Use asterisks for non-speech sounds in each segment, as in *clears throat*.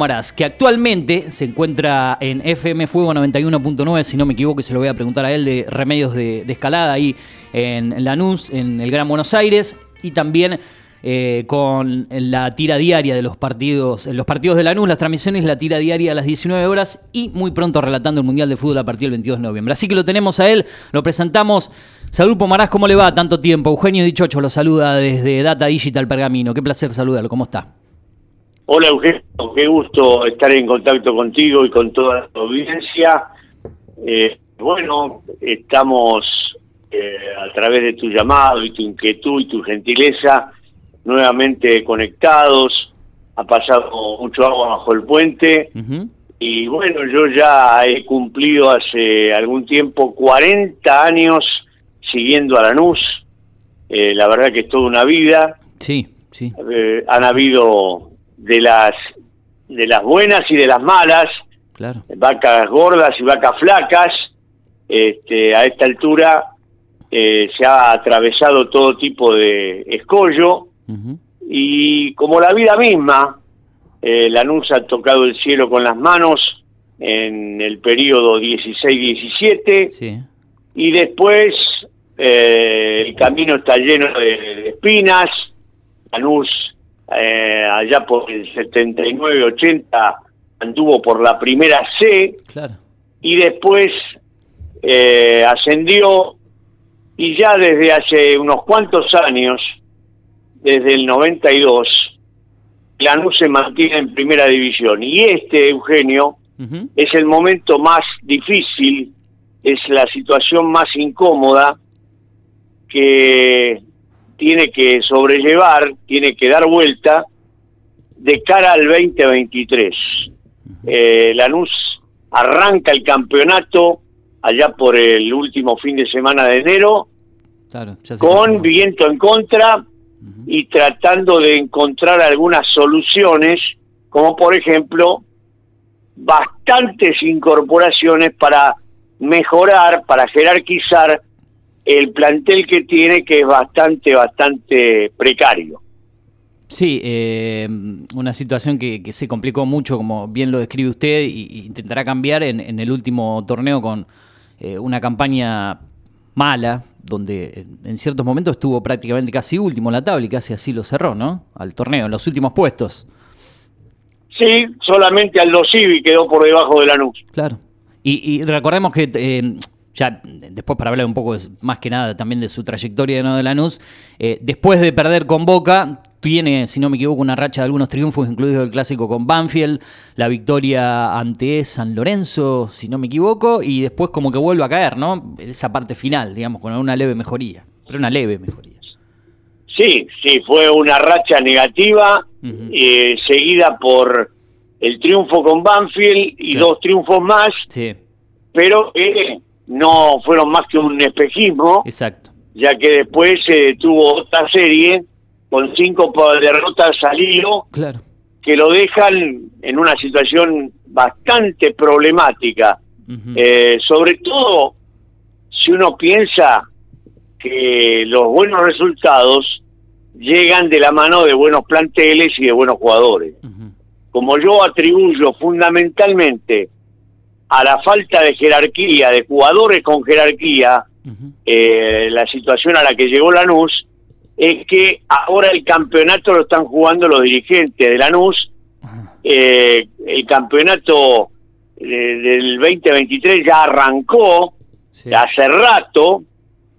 Maraz, que actualmente se encuentra en FM Fuego 91.9, si no me equivoco, y se lo voy a preguntar a él, de Remedios de, Escalada ahí en, Lanús, en el Gran Buenos Aires, y también eh, con la tira diaria de los partidos, los partidos de Lanús, las transmisiones, la tira diaria a las 19 horas y muy pronto relatando el Mundial de Fútbol a partir del 22 de noviembre. Así que lo tenemos a él, lo presentamos. Salud Pomarás, ¿cómo le va? Tanto tiempo. Eugenio Dichocho lo saluda desde Data Digital Pergamino. Qué placer saludarlo. ¿Cómo está? Hola Eugenio, qué gusto estar en contacto contigo y con toda la audiencia. Eh, bueno, estamos eh, a través de tu llamado y tu inquietud y tu gentileza nuevamente conectados. Ha pasado mucho agua bajo el puente. Y bueno, yo ya he cumplido hace algún tiempo 40 años siguiendo a Lanús. Eh, la verdad que es toda una vida. Sí, sí. Eh, han habido de las de las buenas y de las malas, claro. vacas gordas y vacas flacas. Este, a esta altura eh, se ha atravesado todo tipo de escollo y como la vida misma, eh, Lanús ha tocado el cielo con las manos en el periodo 16-17 y después eh, el camino está lleno de, de espinas. Lanús eh, allá por el 79-80 anduvo por la primera C. Y después eh, ascendió. Y ya desde hace unos cuantos años, desde el 92, Lanús se mantiene en primera división. Y este, Eugenio, es el momento más difícil, es la situación más incómoda que tiene que sobrellevar, tiene que dar vuelta de cara al 2023. Eh, Lanús arranca el campeonato allá por el último fin de semana de enero, con viento en contra y tratando de encontrar algunas soluciones, como por ejemplo bastantes incorporaciones para mejorar, para jerarquizar el plantel que tiene que es bastante, bastante precario. Sí, eh, una situación que, se complicó mucho, como bien lo describe usted, y, intentará cambiar en, el último torneo con eh, una campaña mala, donde en ciertos momentos estuvo prácticamente casi último en la tabla y casi así lo cerró, ¿no? Al torneo, en los últimos puestos. Sí, solamente Aldo Civi quedó por debajo de la Lanús. Claro. Y, recordemos que eh, ya después para hablar un poco más que nada también de su trayectoria ¿no? de Lanús, eh, después de perder con Boca, tiene, si no me equivoco, una racha de algunos triunfos, incluido el clásico con Banfield, la victoria ante San Lorenzo, si no me equivoco, y después como que vuelve a caer, ¿no? Esa parte final, digamos, con una leve mejoría, pero una leve mejoría. Sí, sí, fue una racha negativa, eh, seguida por el triunfo con Banfield y dos triunfos más, sí. pero eh, no fueron más que un espejismo. Exacto. Ya que después se tuvo otra serie con cinco derrotas al hilo. Claro. Que lo dejan en una situación bastante problemática. Eh, sobre todo si uno piensa que los buenos resultados llegan de la mano de buenos planteles y de buenos jugadores. Como yo atribuyo fundamentalmente a la falta de jerarquía, de jugadores con jerarquía, eh, la situación a la que llegó Lanús, es que ahora el campeonato lo están jugando los dirigentes de Lanús. Eh, el campeonato eh, del 2023 ya arrancó hace rato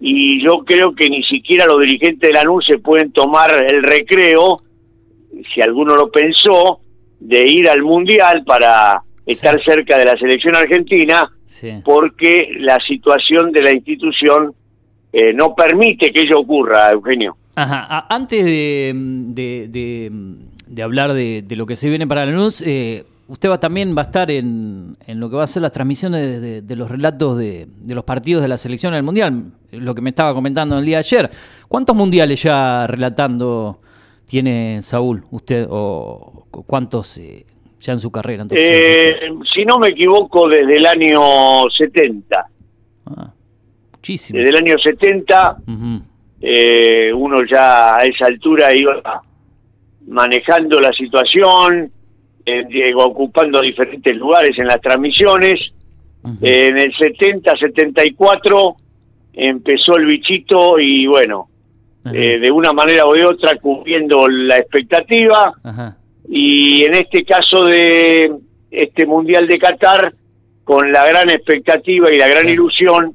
y yo creo que ni siquiera los dirigentes de Lanús se pueden tomar el recreo, si alguno lo pensó, de ir al Mundial para estar cerca de la selección argentina porque la situación de la institución eh, no permite que ello ocurra, Eugenio. Ajá. Antes de, de, hablar de, lo que se viene para la luz, eh, usted va también va a estar en, en, lo que va a ser las transmisiones de, los relatos de, los partidos de la selección del Mundial, lo que me estaba comentando el día de ayer. ¿Cuántos mundiales ya relatando tiene Saúl usted o cuántos eh, ya en su carrera? Eh, si no me equivoco, desde el año 70. Ah, muchísimo. Desde el año 70, eh, uno ya a esa altura iba manejando la situación eh, ocupando diferentes lugares en las transmisiones. en el 70-74 empezó el bichito y bueno, eh, de una manera o de otra cumpliendo la expectativa. Y en este caso de este Mundial de Qatar, con la gran expectativa y la gran ilusión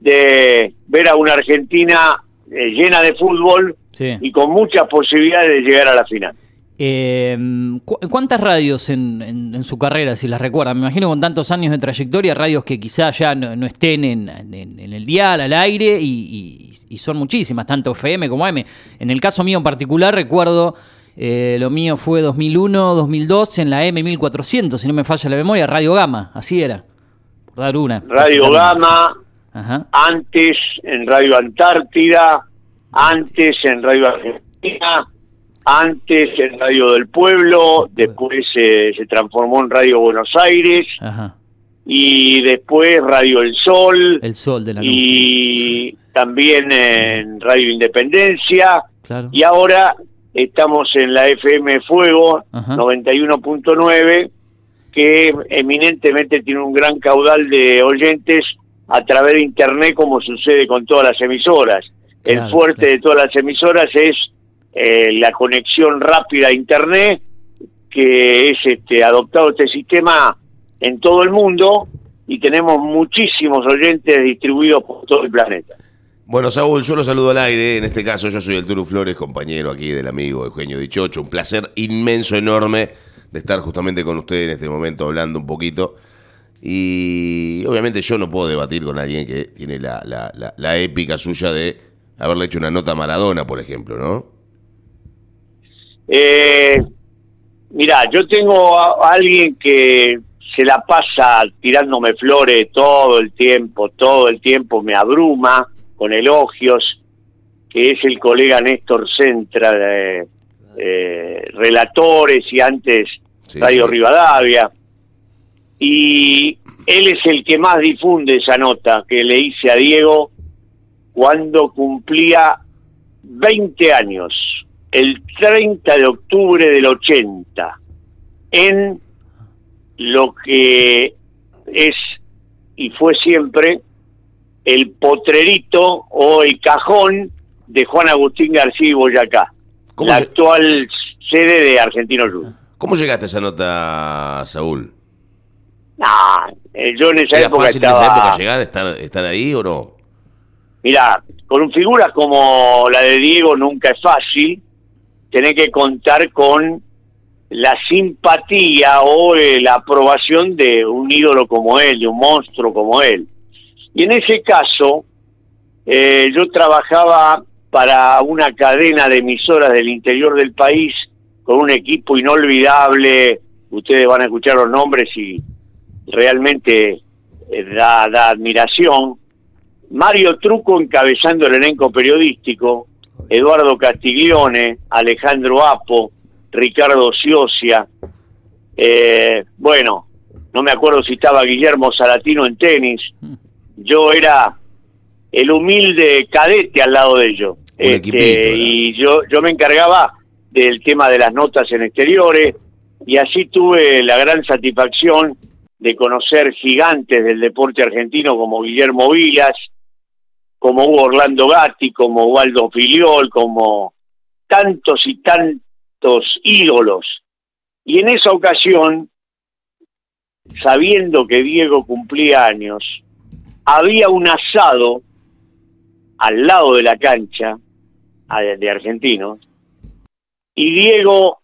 de ver a una Argentina eh, llena de fútbol y con muchas posibilidades de llegar a la final. Eh, ¿Cuántas radios en, su carrera, si las recuerdan? Me imagino con tantos años de trayectoria, radios que quizás ya no, estén en, el dial, al aire, y, son muchísimas, tanto FM como M. En el caso mío en particular, recuerdo, eh, lo mío fue 2001, 2002, en la M1400, si no me falla la memoria, Radio Gama, así era, por dar una. Radio Gama, antes en Radio Antártida, antes en Radio Argentina antes en Radio del Pueblo, después se transformó en Radio Buenos Aires y después Radio El Sol, El Sol de la y también en Radio Independencia y ahora estamos en la FM Fuego 91.9 que eminentemente tiene un gran caudal de oyentes a través de internet como sucede con todas las emisoras. El fuerte de todas las emisoras es eh, la conexión rápida a Internet, que es este, adoptado este sistema en todo el mundo y tenemos muchísimos oyentes distribuidos por todo el planeta. Bueno, Saúl, yo lo saludo al aire. En este caso, yo soy el Turu Flores, compañero aquí del amigo Eugenio Dichocho. Un placer inmenso, enorme de estar justamente con usted en este momento hablando un poquito. Y obviamente yo no puedo debatir con alguien que tiene la, la, la épica suya de haberle hecho una nota a Maradona, por ejemplo, ¿no? Eh, mira, yo tengo a alguien que se la pasa tirándome flores todo el tiempo, todo el tiempo me abruma con elogios, que es el colega Néstor Centra de eh, Relatores y antes Radio Rivadavia. Y él es el que más difunde esa nota que le hice a Diego cuando cumplía 20 años el 30 de octubre del 80 en lo que es y fue siempre el potrerito o el cajón de Juan Agustín García y Boyacá, la actual sede de Argentino Juniors. ¿Cómo llegaste a esa nota, Saúl? Ah, yo en esa época estaba... en esa época llegar, estar, estar ahí o no? Mira, con figuras como la de Diego nunca es fácil, tiene que contar con la simpatía o eh, la aprobación de un ídolo como él, de un monstruo como él. Y en ese caso, eh, yo trabajaba para una cadena de emisoras del interior del país con un equipo inolvidable. Ustedes van a escuchar los nombres y realmente eh, da, admiración. Mario Truco encabezando el elenco periodístico, Eduardo Castiglione, Alejandro Apo, Ricardo Ciosia, eh, bueno, no me acuerdo si estaba Guillermo Salatino en tenis, yo era el humilde cadete al lado de ellos. Este, y yo, yo me encargaba del tema de las notas en exteriores y así tuve la gran satisfacción de conocer gigantes del deporte argentino como Guillermo Vilas, como hubo Orlando Gatti, como Waldo Filiol, como tantos y tantos ídolos. Y en esa ocasión, sabiendo que Diego cumplía años, había un asado al lado de la cancha de argentinos, y Diego,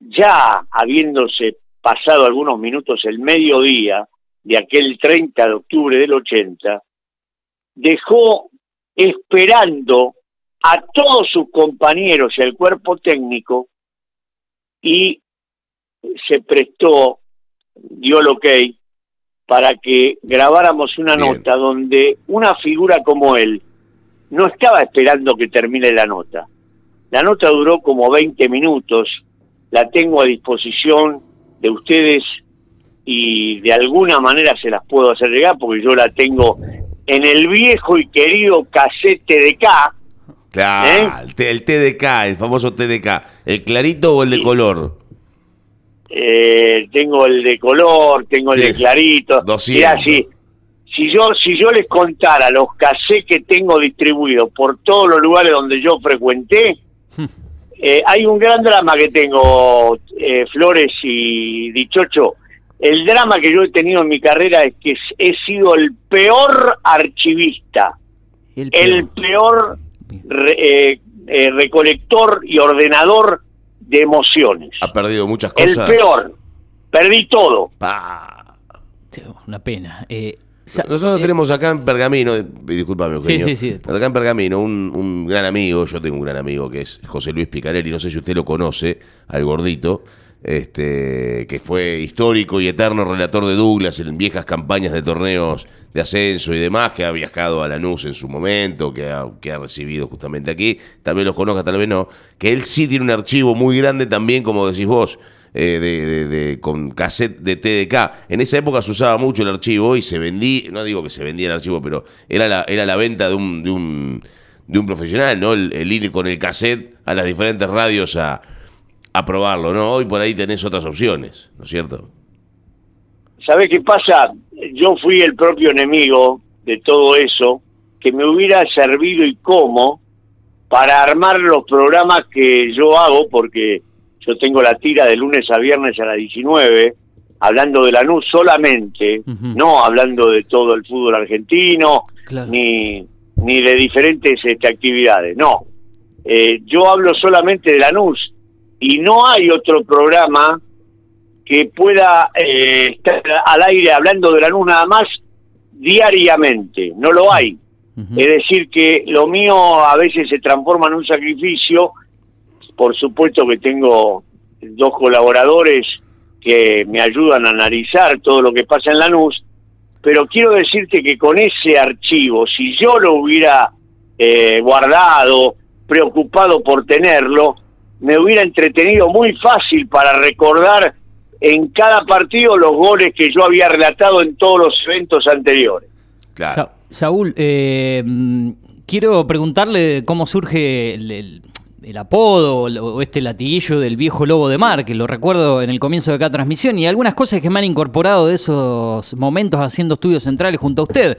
ya habiéndose pasado algunos minutos el mediodía de aquel 30 de octubre del 80, dejó esperando a todos sus compañeros y al cuerpo técnico y se prestó, dio el ok para que grabáramos una nota donde una figura como él no estaba esperando que termine la nota. La nota duró como 20 minutos, la tengo a disposición de ustedes y de alguna manera se las puedo hacer llegar porque yo la tengo en el viejo y querido cassette TDK. Claro, ¿eh? el TDK, el famoso TDK. ¿El clarito o el de color? Eh, tengo el de color, tengo el de clarito. 200. si, si yo si yo les contara los casés que tengo distribuidos por todos los lugares donde yo frecuenté, eh, hay un gran drama que tengo, eh, Flores y Dichocho. El drama que yo he tenido en mi carrera es que he sido el peor archivista, el peor, eh, recolector y ordenador de emociones. Ha perdido muchas cosas. El peor. Perdí todo. Una pena. Nosotros tenemos acá en Pergamino, disculpame, Eugenio, sí, sí, sí. acá en Pergamino un, un, gran amigo, yo tengo un gran amigo que es José Luis Picarelli, no sé si usted lo conoce, al gordito, este, que fue histórico y eterno relator de Douglas en viejas campañas de torneos de ascenso y demás, que ha viajado a Lanús en su momento, que ha, recibido justamente aquí, tal vez los conozca, tal vez no, que él sí tiene un archivo muy grande también, como decís vos, eh, de, con cassette de TDK. En esa época se usaba mucho el archivo y se vendía, no digo que se vendía el archivo, pero era la, era la venta de un, de un, de un profesional, ¿no? El, ir con el cassette a las diferentes radios a, a probarlo, ¿no? Hoy por ahí tenés otras opciones, ¿no es cierto? ¿Sabés qué pasa? Yo fui el propio enemigo de todo eso, que me hubiera servido y cómo para armar los programas que yo hago, porque yo tengo la tira de lunes a viernes a las 19, hablando de la NUS solamente, no hablando de todo el fútbol argentino, ni, ni de diferentes este, actividades, no. Eh, yo hablo solamente de la NUS y no hay otro programa que pueda eh, estar al aire hablando de la NUS nada más diariamente, no lo hay. Es decir, que lo mío a veces se transforma en un sacrificio. Por supuesto que tengo dos colaboradores que me ayudan a analizar todo lo que pasa en Lanús, pero quiero decirte que con ese archivo, si yo lo hubiera eh, guardado, preocupado por tenerlo, me hubiera entretenido muy fácil para recordar en cada partido los goles que yo había relatado en todos los eventos anteriores. Claro. Saúl, eh, quiero preguntarle cómo surge el, el apodo o este latiguillo del viejo lobo de mar, que lo recuerdo en el comienzo de cada transmisión, y algunas cosas que me han incorporado de esos momentos haciendo estudios centrales junto a usted.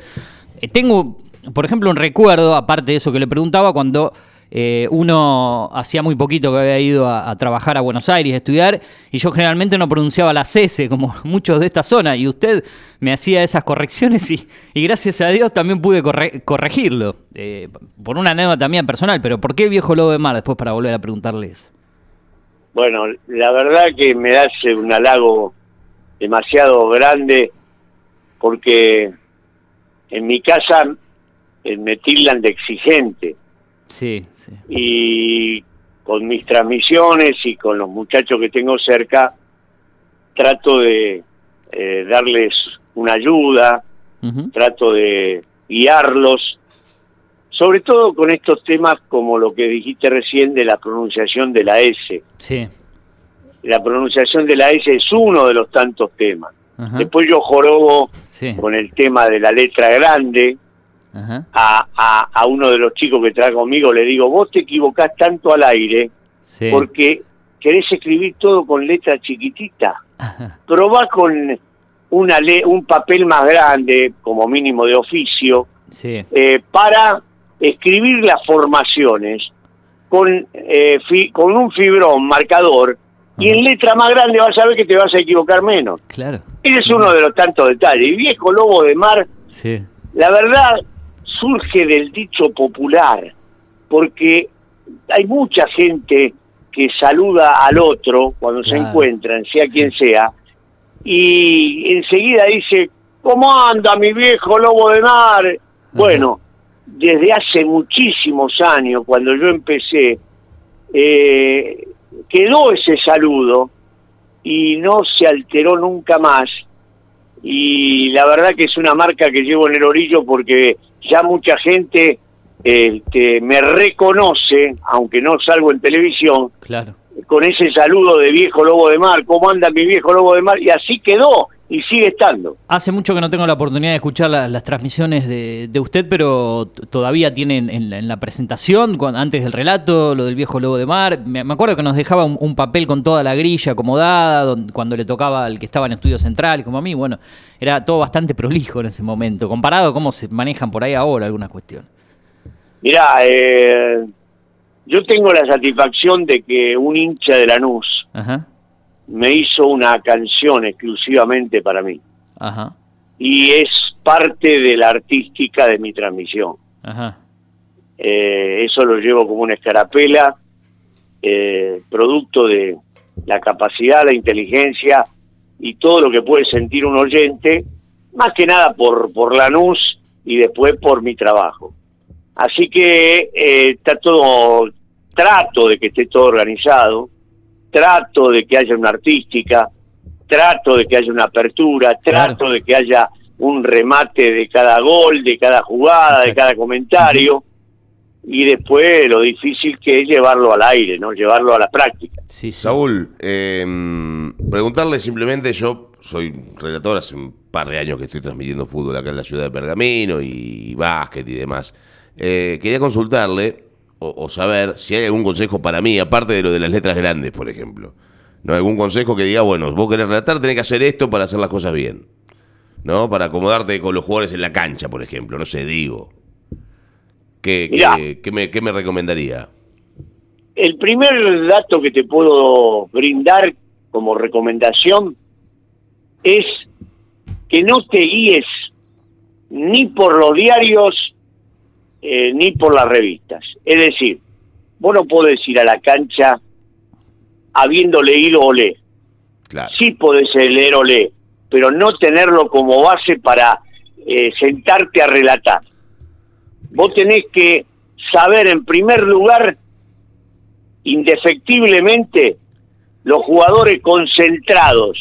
Eh, tengo, por ejemplo, un recuerdo, aparte de eso que le preguntaba, cuando eh, uno hacía muy poquito que había ido a, trabajar a Buenos Aires a estudiar y yo generalmente no pronunciaba la S como *laughs* muchos de esta zona y usted me hacía esas correcciones y, gracias a Dios también pude corregirlo. Eh, por una anécdota también personal, pero ¿por qué viejo lobo de mar? Después para volver a preguntarles. Bueno, la verdad que me hace un halago demasiado grande porque en mi casa me tildan de exigente. Sí, y con mis transmisiones y con los muchachos que tengo cerca, trato de eh, darles una ayuda, trato de guiarlos, sobre todo con estos temas como lo que dijiste recién de la pronunciación de la S. Sí. La pronunciación de la S es uno de los tantos temas. Después yo jorobo con el tema de la letra grande, a, a, uno de los chicos que trae conmigo, le digo, vos te equivocás tanto al aire porque querés escribir todo con letra chiquitita. Probá con una un papel más grande, como mínimo de oficio, eh, para escribir las formaciones con, eh, con un fibrón marcador y en letra más grande vas a ver que te vas a equivocar menos. Claro. Ese es uno de los tantos detalles. Y viejo lobo de mar, la verdad, surge del dicho popular, porque hay mucha gente que saluda al otro cuando se encuentran, sea quien sea, y enseguida dice, ¿cómo anda mi viejo lobo de mar? Bueno, desde hace muchísimos años, cuando yo empecé, eh, quedó ese saludo y no se alteró nunca más. Y la verdad que es una marca que llevo en el orillo porque ya mucha gente este, me reconoce, aunque no salgo en televisión, claro. con ese saludo de viejo lobo de mar, ¿cómo anda mi viejo lobo de mar? Y así quedó y sigue estando. Hace mucho que no tengo la oportunidad de escuchar las transmisiones de, usted, pero todavía tienen en, la, presentación, antes del relato, lo del viejo lobo de mar. Me, acuerdo que nos dejaba un, papel con toda la grilla acomodada, cuando le tocaba al que estaba en estudio central, como a mí. Bueno, era todo bastante prolijo en ese momento, comparado a cómo se manejan por ahí ahora algunas cuestiones. Mirá, eh, yo tengo la satisfacción de que un hincha de Lanús Ajá me hizo una canción exclusivamente para mí. Ajá. Y es parte de la artística de mi transmisión. Ajá. Eh, eso lo llevo como una escarapela, eh, producto de la capacidad, la inteligencia y todo lo que puede sentir un oyente, más que nada por, por Lanús y después por mi trabajo. Así que eh, está todo, trato de que esté todo organizado, trato de que haya una artística, trato de que haya una apertura, trato de que haya un remate de cada gol, de cada jugada, de cada comentario, y después lo difícil que es llevarlo al aire, ¿no? Llevarlo a la práctica. Sí, Saúl, em, preguntarle simplemente, yo soy relator hace un par de años que estoy transmitiendo fútbol acá en la ciudad de Pergamino y, básquet y demás. Eh, quería consultarle o, saber si hay algún consejo para mí, aparte de lo de las letras grandes, por ejemplo. ¿No? Algún consejo que diga, bueno, vos querés relatar, tenés que hacer esto para hacer las cosas bien. ¿No? Para acomodarte con los jugadores en la cancha, por ejemplo. No sé, digo. ¿Qué, qué, me, qué me recomendaría? El primer dato que te puedo brindar como recomendación es que no te guíes ni por los diarios eh, ni por las revistas. Es decir, vos no podés ir a la cancha habiendo leído Olé. Claro. Sí podés leer Olé, pero no tenerlo como base para eh, sentarte a relatar. Vos tenés que saber en primer lugar, indefectiblemente, los jugadores concentrados.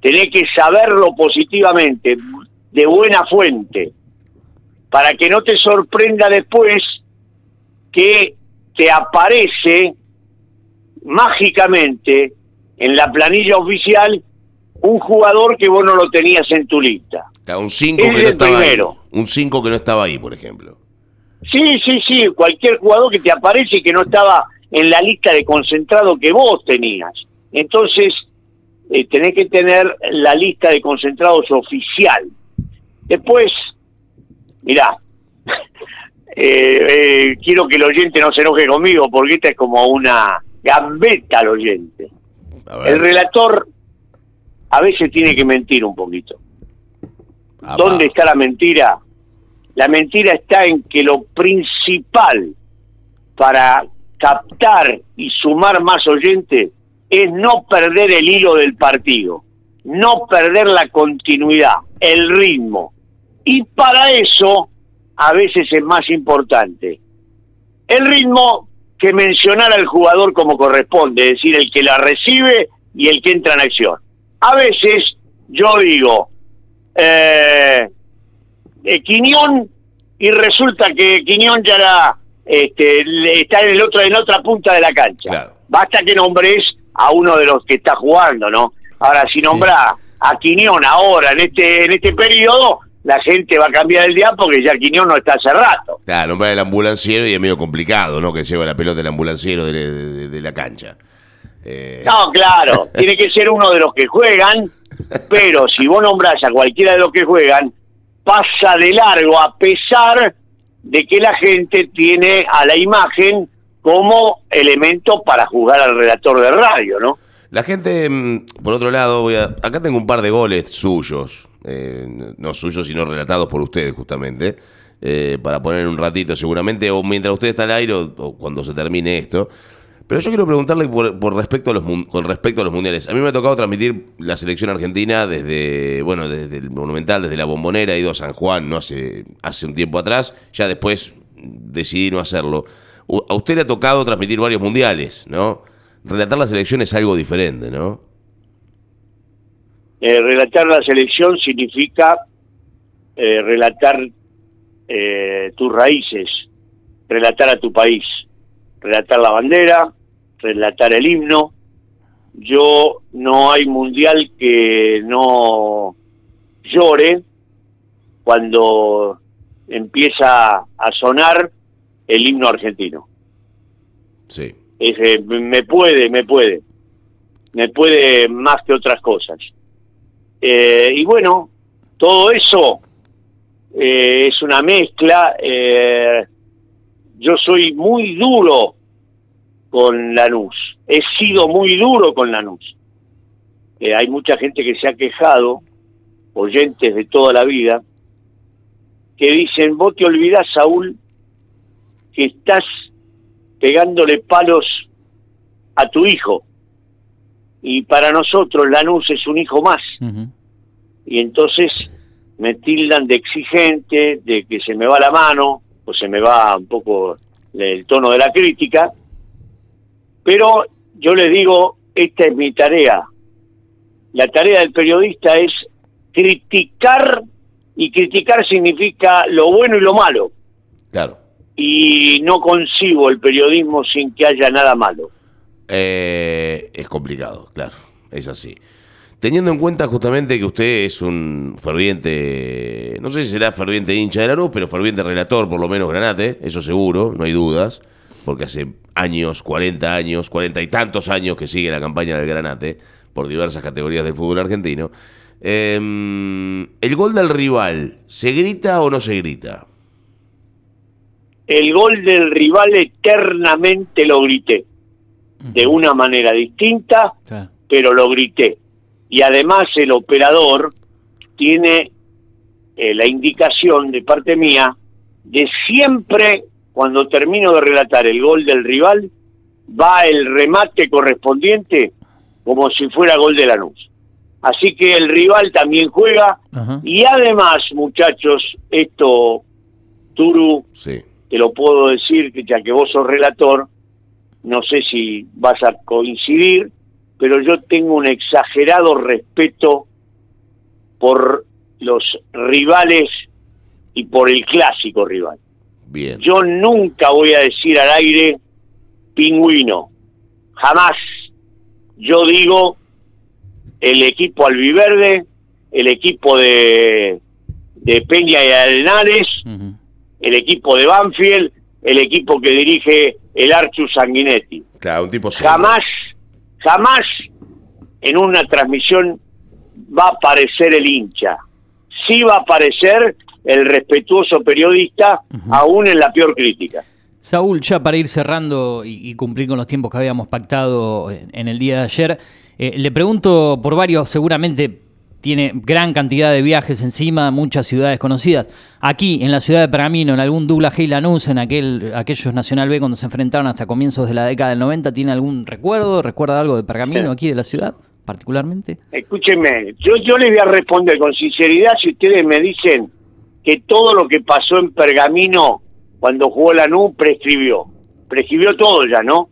Tenés que saberlo positivamente, de buena fuente para que no te sorprenda después que te aparece mágicamente en la planilla oficial un jugador que vos no lo tenías en tu lista. un 5 que no estaba ahí. Un 5 que no estaba ahí, por ejemplo. Sí, sí, sí, cualquier jugador que te aparece y que no estaba en la lista de concentrado que vos tenías. Entonces, eh, tenés que tener la lista de concentrados oficial. Después, mirá, *laughs* eh, eh, quiero que el oyente no se enoje conmigo porque esta es como una gambeta al oyente. El relator a veces tiene que mentir un poquito. ¿Dónde está la mentira? La mentira está en que lo principal para captar y sumar más oyentes es no perder el hilo del partido, no perder la continuidad, el ritmo. Y para eso a veces es más importante el ritmo que mencionar al jugador como corresponde, es decir, el que la recibe y el que entra en acción. A veces yo digo, eh, eh Quiñón, y resulta que Quiñón ya era, este, está en, el otro, en otra punta de la cancha. Basta que nombres a uno de los que está jugando, ¿no? Ahora, si nombra a Quiñón ahora, en este, en este periodo, la gente va a cambiar el día porque ya Quiñón no está hace rato. Claro, nombrar el ambulanciero y es medio complicado, ¿no? Que lleva la pelota del ambulanciero de, la cancha. Eh. No, claro, *laughs* tiene que ser uno de los que juegan, pero si vos nombrás a cualquiera de los que juegan, pasa de largo a pesar de que la gente tiene a la imagen como elemento para jugar al redactor de radio, ¿no? La gente, mm, por otro lado, voy a, acá tengo un par de goles suyos, eh, no suyos, sino relatados por ustedes justamente, eh, para poner un ratito seguramente, o mientras usted está al aire o, cuando se termine esto. Pero yo quiero preguntarle por, respecto a los con respecto a los mundiales. A mí me ha tocado transmitir la selección argentina desde, bueno, desde el Monumental, desde la Bombonera, he ido a San Juan no hace, hace un tiempo atrás, ya después decidí no hacerlo. A usted le ha tocado transmitir varios mundiales, ¿no? Relatar la selección es algo diferente, ¿no? Eh, relatar la selección significa eh, relatar eh, tus raíces, relatar a tu país, relatar la bandera, relatar el himno, yo no hay mundial que no llore cuando empieza a sonar el himno argentino. Sí. Ese, me puede, me puede. Me puede más que otras cosas. Eh, y bueno, todo eso eh, es una mezcla. Eh, yo soy muy duro con Lanús. He sido muy duro con Lanús. Eh, hay mucha gente que se ha quejado, oyentes de toda la vida, que dicen, vos te olvidás, Saúl, que estás pegándole palos a tu hijo. Y para nosotros Lanús es un hijo más. Y entonces me tildan de exigente, de que se me va la mano, o se me va un poco el tono de la crítica. Pero yo les digo, esta es mi tarea. La tarea del periodista es criticar, y criticar significa lo bueno y lo malo. Claro. Y no concibo el periodismo sin que haya nada malo. Eh, es complicado, claro, es así. Teniendo en cuenta justamente que usted es un ferviente, no sé si será ferviente hincha de la luz, pero ferviente relator, por lo menos Granate, eso seguro, no hay dudas, porque hace años, 40 años, 40 y tantos años que sigue la campaña del Granate por diversas categorías del fútbol argentino. Em, ¿El gol del rival se grita o no se grita? El gol del rival eternamente lo grité, de una manera distinta, pero lo grité. Y además el operador tiene eh, la indicación de parte mía de siempre, cuando termino de relatar el gol del rival, va el remate correspondiente como si fuera gol de Lanús. Así que el rival también juega. Y además, muchachos, esto, Turu, te lo puedo decir, que ya que vos sos relator, no sé si vas a coincidir, pero yo tengo un exagerado respeto por los rivales y por el clásico rival. Bien. Yo nunca voy a decir al aire pingüino, jamás. Yo digo el equipo albiverde, el equipo de, de Peña y Arenares, el equipo de Banfield, el equipo que dirige el Archu Sanguinetti. Claro, un tipo Jamás, jamás en una transmisión va a aparecer el hincha. Sí va a aparecer el respetuoso periodista, aún en la peor crítica. Saúl, ya para ir cerrando y, cumplir con los tiempos que habíamos pactado en, el día de ayer, eh, le pregunto por varios, seguramente tiene gran cantidad de viajes encima, muchas ciudades conocidas. Aquí, en la ciudad de Pergamino, en algún Douglas Hay Lanús, en aquel, aquellos Nacional B cuando se enfrentaron hasta comienzos de la década del 90, ¿tiene algún recuerdo? ¿Recuerda algo de Pergamino aquí de la ciudad, particularmente? Escúcheme, yo, yo les voy a responder con sinceridad si ustedes me dicen que todo lo que pasó en Pergamino cuando jugó Lanús prescribió. Prescribió todo ya, ¿no?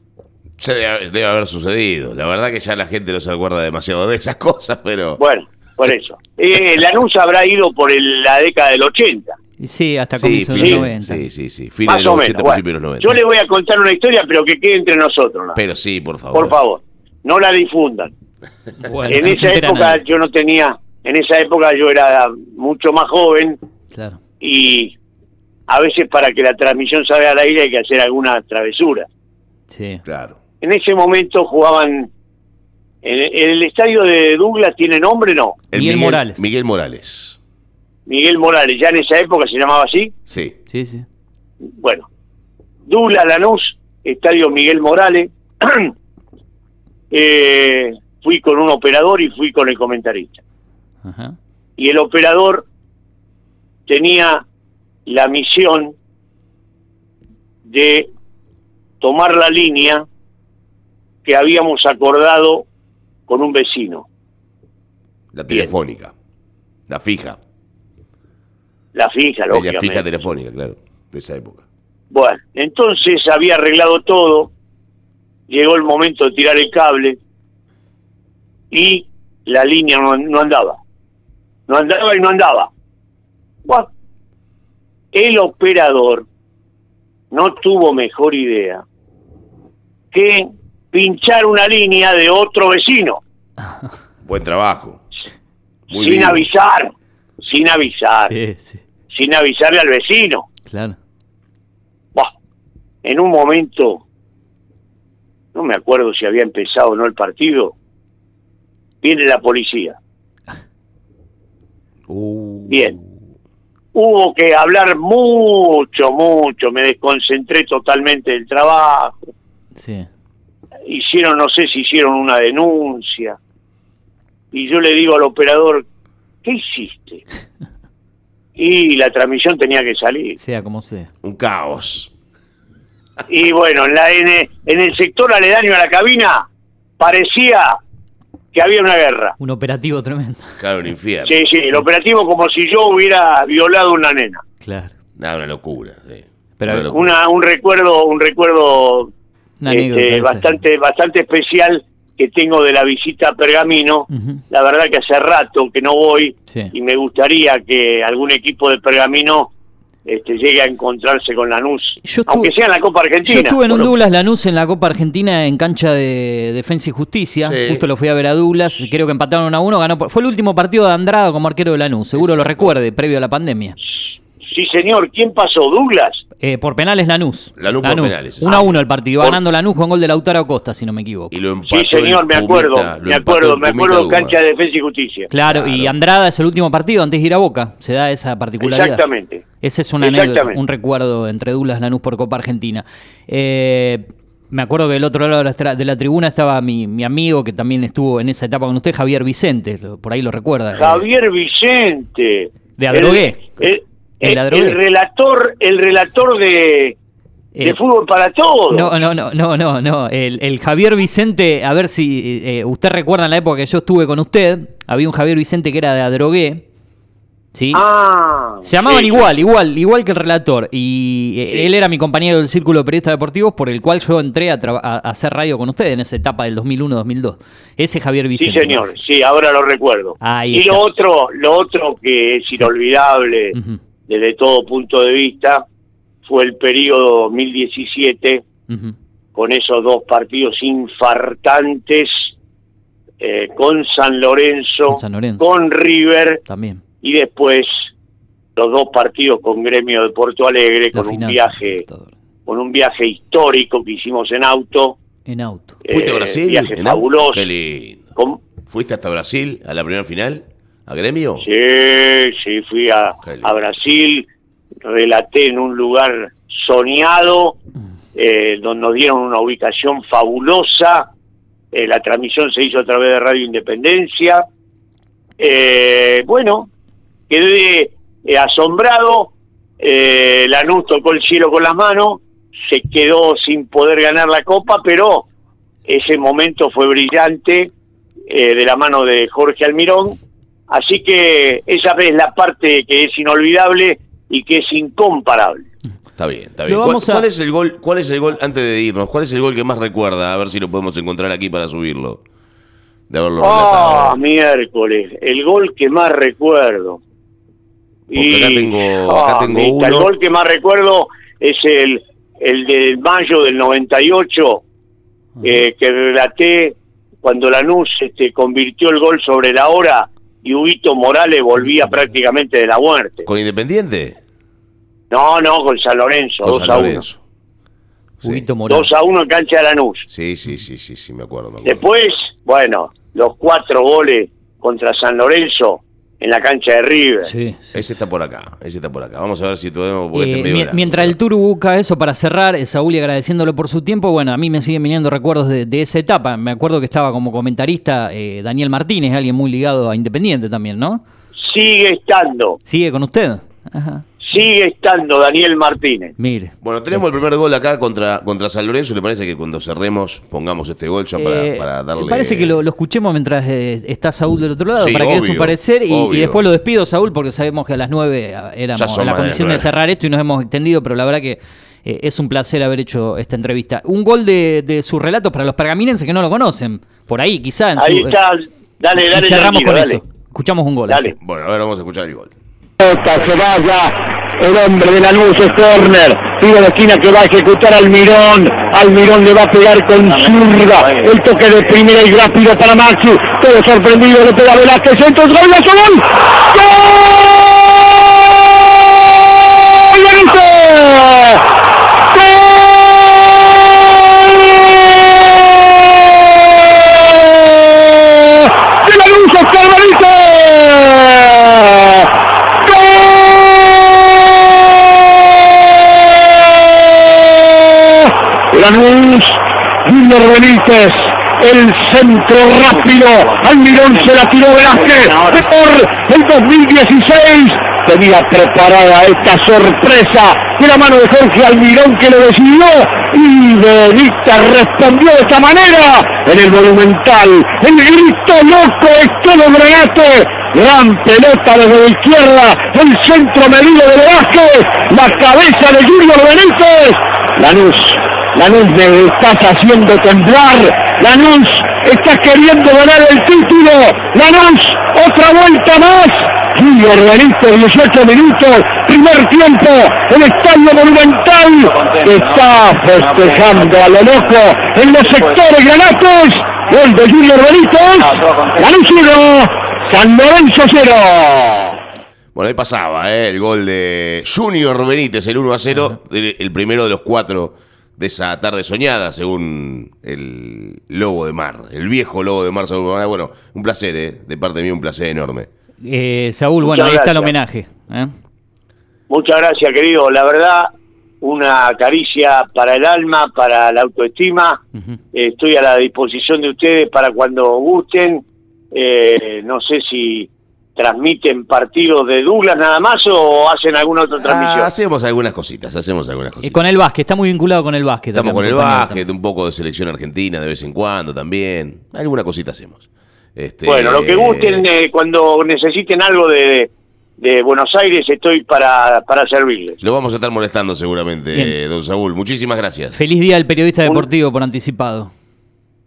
Se debe, haber sucedido. La verdad que ya la gente no se acuerda demasiado de esas cosas, pero... Bueno, por eso. Eh, Lanús habrá ido por la década del 80. Sí, hasta comienzos de los 90. Sí, sí, sí. Fines de los 80, principios de los 90. Yo les voy a contar una historia, pero que quede entre nosotros. ¿no? Pero sí, por favor. Por favor, no la difundan. *laughs* en esa época yo no tenía, en esa época yo era mucho más joven. Claro. Y a veces para que la transmisión salga al aire hay que hacer alguna travesura. Sí. Claro. En ese momento jugaban. ¿En el estadio de Douglas tiene nombre no? Miguel, Morales. Miguel Morales. Miguel Morales, ¿ya en esa época se llamaba así? Sí. Sí, sí. Bueno, Douglas Lanús, estadio Miguel Morales. *clears throat* eh, fui con un operador y fui con el comentarista. Ajá. Y el operador tenía la misión de tomar la línea que habíamos acordado con un vecino. La telefónica, la fija. La fija, lógicamente. La fija telefónica, claro, de esa época. Bueno, entonces había arreglado todo, llegó el momento de tirar el cable y la línea no, no andaba. No andaba y no andaba. Bueno, el operador no tuvo mejor idea que pinchar una línea de otro vecino. *laughs* Buen trabajo. Muy sin bien. avisar, sin avisar, Sí, sí, sin avisarle al vecino. claro. En un momento, no me acuerdo si había empezado o no el partido, viene la policía. Uh, Bien. Hubo que hablar mucho, mucho, me desconcentré totalmente del trabajo. Sí. Hicieron, no sé si hicieron una denuncia. Y yo le digo al operador, ¿qué hiciste? *laughs* Y la transmisión tenía que salir. Sea como sea. Un caos. Y bueno, en, la, en, en el sector aledaño a la cabina parecía que había una guerra. Un operativo tremendo. Claro, un infierno. Sí, sí, el operativo como si yo hubiera violado a una nena. Claro. Nada, una locura. Sí. Pero- Una locura. Una, un recuerdo, un recuerdo este, bastante, bastante especial que tengo de la visita a Pergamino. La verdad que hace rato que no voy Sí. y me gustaría que algún equipo de Pergamino este, llegue a encontrarse con Lanús, Yo estuve- aunque sea en la Copa Argentina. Yo estuve en un Douglas Lanús en la Copa Argentina en cancha de Defensa y Justicia. Sí. Justo lo fui a ver a Douglas. Creo que empataron a uno. Ganó por- Fue el último partido de Andrada como arquero de Lanús. Seguro lo recuerde, previo a la pandemia. Sí, señor. ¿Quién pasó? ¿Douglas? Eh, por penales Lanús. Lanús por penales, sí. 1 a 1 el partido. Por- ganando Lanús con gol de Lautaro Costa, si no me equivoco. Y lo empató Sí, señor, me acuerdo. Pumita, me acuerdo, me acuerdo. Duma. Cancha de Defensa y Justicia. Claro, y. Andrada es el último partido antes de ir a Boca. Se da esa particularidad. Exactamente. Ese es una anécdota, un recuerdo entre Douglas Lanús por Copa Argentina. Eh, me acuerdo que del otro lado de la, tra- de la tribuna estaba mi, mi amigo que también estuvo en esa etapa con usted, Javier Vicente, por ahí lo recuerda. Eh, Javier Vicente. De. El, el- El el relator, el relator de, de Eh, fútbol para todos. No, no, no, no, no, no. El, el Javier Vicente, a ver si eh, usted recuerda en la época que yo estuve con usted, había un Javier Vicente que era de Adrogué. ¿Sí? Ah, Se llamaban sí. igual, igual, igual que el relator. Y eh, Sí. él era mi compañero del Círculo de Periodistas Deportivos, por el cual yo entré a, a- hacer radio con usted en esa etapa del 2001-2002. Ese Javier Sí, Vicente. señor, sí, ahora lo recuerdo. Ahí y está. lo otro, lo otro que es inolvidable desde todo punto de vista fue el periodo 2017 ujú. con esos dos partidos infartantes eh, con San Lorenzo, Con San Lorenzo. con River También. y después los dos partidos con Gremio de Porto Alegre La con un viaje con un viaje histórico que hicimos en auto En auto. ¿Fuiste eh, a Brasil? viaje ¿En fabuloso auto? Qué lindo. con- ¿Fuiste hasta Brasil a la primera final? ¿A Gremio? sí sí fui a, Brasil relaté en un lugar soñado eh, donde nos dieron una ubicación fabulosa eh, la transmisión se hizo a través de Radio Independencia. Eh, bueno quedé eh, asombrado eh, Lanús tocó el cielo con las manos se quedó sin poder ganar la copa pero ese momento fue brillante de la mano de Jorge Almirón así que esa es la parte que es inolvidable y que es incomparable Está bien, está bien. ¿Cuál, vamos a- cuál es el gol? ¿Cuál es el gol antes de irnos? ¿Cuál es el gol que más recuerda? A ver si lo podemos encontrar aquí para subirlo. De haberlo Ah, relatado. miércoles, el gol que más recuerdo. Porque acá tengo- acá tengo mita, El uno. gol que más recuerdo es el, el del mayo del 98, eh, que relaté cuando Lanús este, convirtió el gol sobre la hora y Huguito Morales volvía prácticamente de la muerte. ¿Con Independiente? No, no, con San Lorenzo, Con 2 San a 1. Lorenzo. Sí. Huguito Morales. 2 a 1 en cancha de Lanús. Sí, sí, sí, sí, sí, me acuerdo. me acuerdo. Después, bueno, los cuatro goles contra San Lorenzo en la cancha de River. Sí, sí. Ese está por acá, ese está por acá. Vamos a ver si podemos... porque Eh, este mien- largo. mientras el Tour busca eso para cerrar, eh, Saúl y agradeciéndolo por su tiempo, bueno, a mí me siguen viniendo recuerdos de, de esa etapa. Me acuerdo que estaba como comentarista eh, Daniel Martínez, alguien muy ligado a Independiente también, ¿no? Sigue estando, ¿Sigue con usted? Ajá. Sigue estando Daniel Martínez. Mire. Bueno, tenemos el primer gol acá contra, contra San Lorenzo. ¿Le parece que cuando cerremos pongamos este gol ya para, Eh, para darle... Parece que lo, lo escuchemos mientras eh, está Saúl del otro lado Sí, para que dé su parecer y, y después lo despido, Saúl, porque sabemos que a las 9 Ya éramos en la de condición de nueve. cerrar esto y nos hemos extendido, pero la verdad que eh, es un placer haber hecho esta entrevista. Un gol de, de sus relatos para los pergaminenses que no lo conocen, por ahí quizá. En Ahí su, está, dale, y dale. cerramos tranquilo, con dale. eso. Escuchamos un gol. Dale. Bueno, a ver, vamos a escuchar el gol. Se vaya el hombre de la luz, es corner. tiro de esquina que va a ejecutar Almirón, Almirón le va a pegar con zurda, el toque de primera y rápido para Maxi, todo sorprendido, le pega Velázquez, centro, gol, gol, gol, ¡De Lanús, Junior Benítez, el centro rápido, Almirón se la tiró Velázquez, por el 2016, tenía preparada esta sorpresa de la mano de Jorge Almirón que lo decidió y Benítez respondió de esta manera. En el Monumental, el grito loco es todo Granate, gran pelota desde la izquierda, el centro medido de Velázquez, la cabeza de Junior Benítez, Lanús Lanús me estás haciendo temblar. Lanús, estás queriendo ganar el título. Lanús, otra vuelta más. Junior Benítez, 18 minutos, primer tiempo, el estadio monumental está festejando a lo loco en los sectores granatos. Gol de Junior Benítez, Lanús 1, San Lorenzo 0. Bueno, ahí pasaba ¿eh? el gol de Junior Benítez, el 1 a 0, el primero de los cuatro de esa tarde soñada, según el Lobo de Mar, el viejo Lobo de Mar. Bueno, un placer, ¿eh? de parte mí un placer enorme. Eh, Saúl, bueno, ahí está el homenaje. ¿eh? Muchas gracias, querido. La verdad, una caricia para el alma, para la autoestima. estoy a la disposición de ustedes para cuando gusten. no sé si transmiten partidos de Douglas nada más o hacen alguna otra transmisión? Ah, hacemos algunas cositas, hacemos algunas cositas. Y con el básquet, está muy vinculado con el básquet. Estamos con el básquet, un poco de selección argentina de vez en cuando también. Alguna cosita hacemos. Este, bueno, lo que gusten, eh, cuando necesiten algo de, de Buenos Aires, estoy para, para servirles. Lo vamos a estar molestando seguramente, don Saúl. Muchísimas gracias. Feliz día al periodista deportivo por anticipado.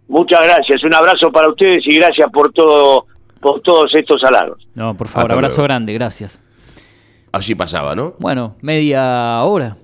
Muchas gracias, un abrazo para ustedes y gracias por todo por todos estos halagos. No, por favor, abrazo grande, gracias. Allí pasaba, ¿no? Bueno, media hora.